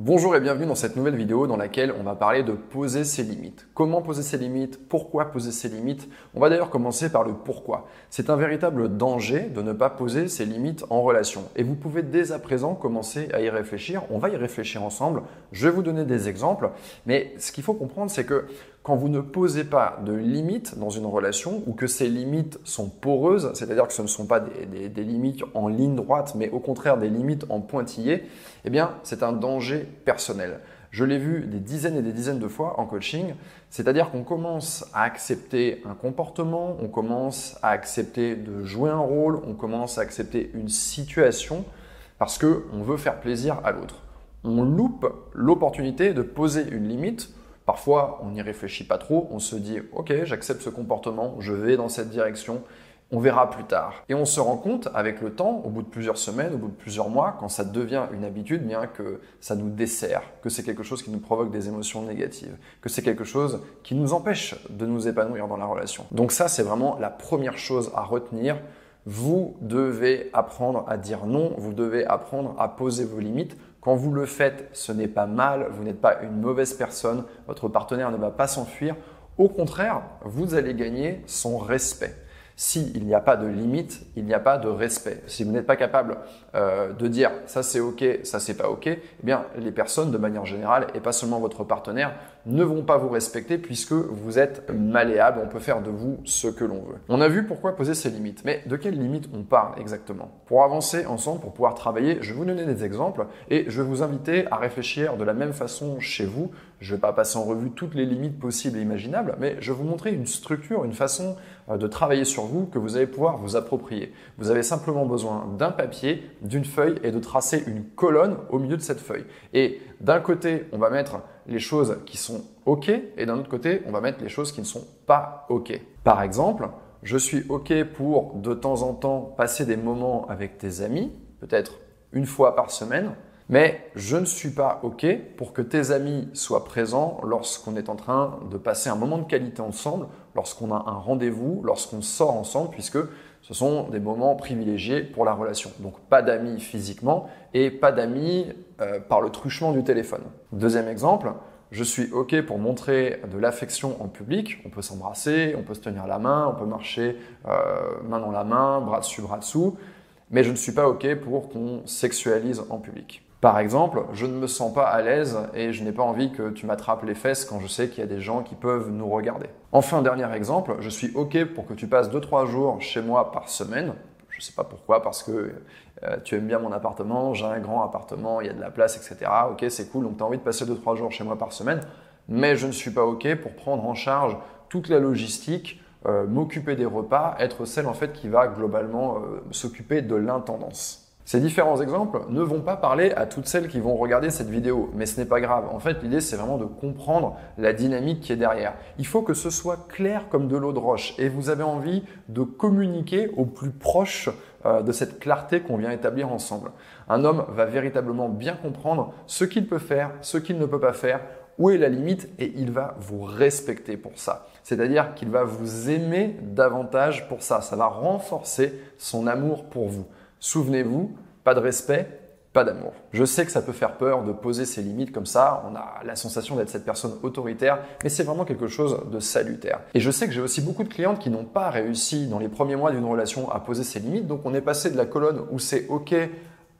Bonjour et bienvenue dans cette nouvelle vidéo dans laquelle on va parler de poser ses limites. Comment poser ses limites? Pourquoi poser ses limites? On va d'ailleurs commencer par le pourquoi. C'est un véritable danger de ne pas poser ses limites en relation. Et vous pouvez dès à présent commencer à y réfléchir. On va y réfléchir ensemble. Je vais vous donner des exemples. Mais ce qu'il faut comprendre, c'est que quand vous ne posez pas de limites dans une relation ou que ces limites sont poreuses, c'est-à-dire que ce ne sont pas des, limites en ligne droite, mais au contraire des limites en pointillé, eh bien, c'est un danger personnel. Je l'ai vu des dizaines et des dizaines de fois en coaching, c'est-à-dire qu'on commence à accepter un comportement, on commence à accepter de jouer un rôle, on commence à accepter une situation parce qu'on veut faire plaisir à l'autre. On loupe l'opportunité de poser une limite Parfois, on n'y réfléchit pas trop, on se dit ok, j'accepte ce comportement, je vais dans cette direction, on verra plus tard. Et on se rend compte avec le temps, au bout de plusieurs semaines, au bout de plusieurs mois, quand ça devient une habitude, bien que ça nous dessert, que c'est quelque chose qui nous provoque des émotions négatives, que c'est quelque chose qui nous empêche de nous épanouir dans la relation. Donc ça, c'est vraiment la première chose à retenir. Vous devez apprendre à dire non, vous devez apprendre à poser vos limites quand vous le faites, ce n'est pas mal, vous n'êtes pas une mauvaise personne, votre partenaire ne va pas s'enfuir. Au contraire, vous allez gagner son respect. S'il n'y a pas de limite, il n'y a pas de respect. Si vous n'êtes pas capable euh, de dire ça c'est ok, ça c'est pas ok, eh bien les personnes de manière générale et pas seulement votre partenaire ne vont pas vous respecter puisque vous êtes malléable. On peut faire de vous ce que l'on veut. On a vu pourquoi poser ces limites, mais de quelles limites on parle exactement? Pour avancer ensemble, pour pouvoir travailler, je vais vous donner des exemples et je vais vous inviter à réfléchir de la même façon chez vous. Je ne vais pas passer en revue toutes les limites possibles et imaginables, mais je vais vous montrer une structure, une façon de travailler sur vous que vous allez pouvoir vous approprier. Vous avez simplement besoin d'un papier, d'une feuille et de tracer une colonne au milieu de cette feuille. Et d'un côté, on va mettre les choses qui sont OK et d'un autre côté, on va mettre les choses qui ne sont pas OK. Par exemple, je suis OK pour de temps en temps passer des moments avec tes amis, peut-être une fois par semaine, mais je ne suis pas OK pour que tes amis soient présents lorsqu'on est en train de passer un moment de qualité ensemble, lorsqu'on a un rendez-vous, lorsqu'on sort ensemble, puisque ce sont des moments privilégiés pour la relation. Donc pas d'amis physiquement et pas d'amis euh, par le truchement du téléphone. Deuxième exemple, je suis OK pour montrer de l'affection en public. On peut s'embrasser, on peut se tenir la main, on peut marcher euh, main dans la main, bras dessus, bras dessous, mais je ne suis pas OK pour qu'on sexualise en public. Par exemple, je ne me sens pas à l'aise et je n'ai pas envie que tu m'attrapes les fesses quand je sais qu'il y a des gens qui peuvent nous regarder. Enfin, dernier exemple, je suis OK pour que tu passes 2-3 jours chez moi par semaine. Je ne sais pas pourquoi, parce que euh, tu aimes bien mon appartement, j'ai un grand appartement, il y a de la place, etc. Ok, c'est cool, donc tu as envie de passer 2-3 jours chez moi par semaine, mais je ne suis pas OK pour prendre en charge toute la logistique, euh, m'occuper des repas, être celle en fait qui va globalement euh, s'occuper de l'intendance. Ces différents exemples ne vont pas parler à toutes celles qui vont regarder cette vidéo, mais ce n'est pas grave. En fait, l'idée, c'est vraiment de comprendre la dynamique qui est derrière. Il faut que ce soit clair comme de l'eau de roche et vous avez envie de communiquer au plus proche euh, de cette clarté qu'on vient établir ensemble. Un homme va véritablement bien comprendre ce qu'il peut faire, ce qu'il ne peut pas faire, où est la limite et il va vous respecter pour ça. C'est-à-dire qu'il va vous aimer davantage pour ça. Ça va renforcer son amour pour vous. Souvenez-vous, pas de respect, pas d'amour. Je sais que ça peut faire peur de poser ses limites comme ça, on a la sensation d'être cette personne autoritaire, mais c'est vraiment quelque chose de salutaire. Et je sais que j'ai aussi beaucoup de clientes qui n'ont pas réussi dans les premiers mois d'une relation à poser ses limites, donc on est passé de la colonne où c'est OK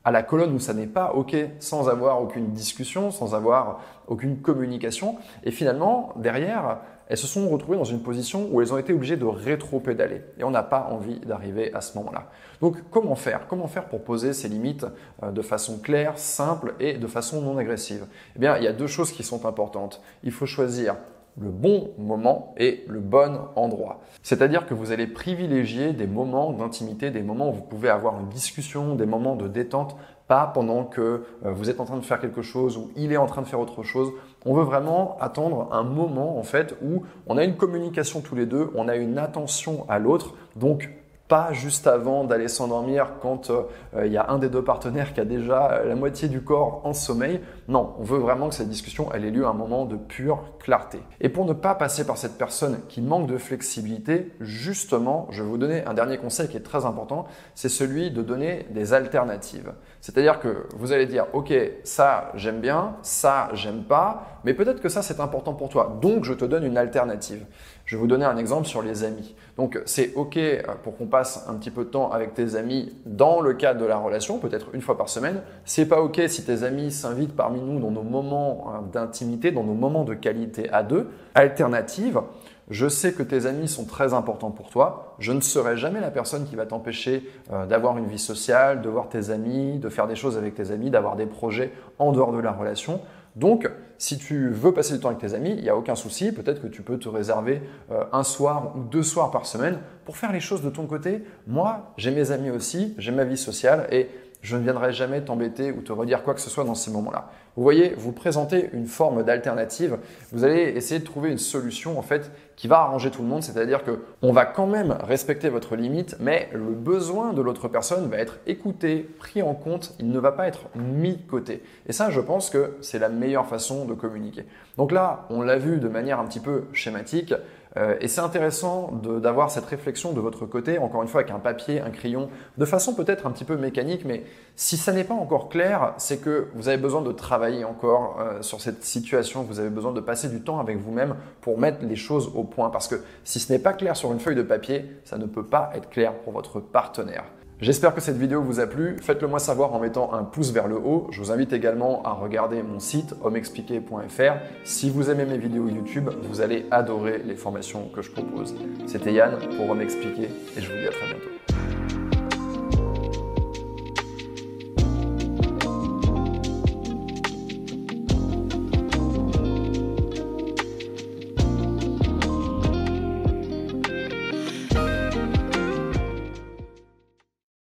à la colonne où ça n'est pas OK sans avoir aucune discussion, sans avoir aucune communication. Et finalement, derrière, elles se sont retrouvées dans une position où elles ont été obligées de rétro-pédaler. Et on n'a pas envie d'arriver à ce moment-là. Donc comment faire? Comment faire pour poser ces limites euh, de façon claire, simple et de façon non agressive? Eh bien, il y a deux choses qui sont importantes. Il faut choisir le bon moment et le bon endroit. C'est-à-dire que vous allez privilégier des moments d'intimité, des moments où vous pouvez avoir une discussion, des moments de détente, pas pendant que euh, vous êtes en train de faire quelque chose ou il est en train de faire autre chose. On veut vraiment attendre un moment en fait où on a une communication tous les deux, on a une attention à l'autre. Donc pas juste avant d'aller s'endormir quand euh, il y a un des deux partenaires qui a déjà la moitié du corps en sommeil. Non, on veut vraiment que cette discussion ait lieu à un moment de pure clarté. Et pour ne pas passer par cette personne qui manque de flexibilité, justement, je vais vous donner un dernier conseil qui est très important, c'est celui de donner des alternatives. C'est-à-dire que vous allez dire, ok, ça j'aime bien, ça j'aime pas, mais peut-être que ça c'est important pour toi, donc je te donne une alternative. Je vais vous donner un exemple sur les amis. Donc c'est ok euh, pour qu'on passe un petit peu de temps avec tes amis dans le cadre de la relation, peut-être une fois par semaine. C'est pas ok si tes amis s'invitent parmi nous dans nos moments hein, d'intimité, dans nos moments de qualité à deux. Alternative, je sais que tes amis sont très importants pour toi. Je ne serai jamais la personne qui va t'empêcher euh, d'avoir une vie sociale, de voir tes amis, de faire des choses avec tes amis, d'avoir des projets en dehors de la relation. Donc, si tu veux passer du temps avec tes amis, il n'y a aucun souci. Peut-être que tu peux te réserver euh, un soir ou deux soirs par semaine pour faire les choses de ton côté. Moi, j'ai mes amis aussi, j'ai ma vie sociale et je ne viendrai jamais t'embêter ou te redire quoi que ce soit dans ces moments-là. Vous voyez, vous présentez une forme d'alternative. Vous allez essayer de trouver une solution en fait qui va arranger tout le monde, c'est-à-dire que on va quand même respecter votre limite, mais le besoin de l'autre personne va être écouté, pris en compte, il ne va pas être mis côté. Et ça, je pense que c'est la meilleure façon de communiquer. Donc là, on l'a vu de manière un petit peu schématique. Euh, et c'est intéressant d'avoir cette réflexion de votre côté, encore une fois avec un papier, un crayon, de façon peut-être un petit peu mécanique, mais si ça n'est pas encore clair, c'est que vous avez besoin de travailler encore euh, sur cette situation, vous avez besoin de passer du temps avec vous-même pour mettre les choses au point. Parce que si ce n'est pas clair sur une feuille de papier, ça ne peut pas être clair pour votre partenaire. J'espère que cette vidéo vous a plu. Faites-le moi savoir en mettant un pouce vers le haut. Je vous invite également à regarder mon site homexpliqué.fr. Si vous aimez mes vidéos YouTube, vous allez adorer les formations que je propose. C'était Yann pour Home et je vous dis à très bientôt.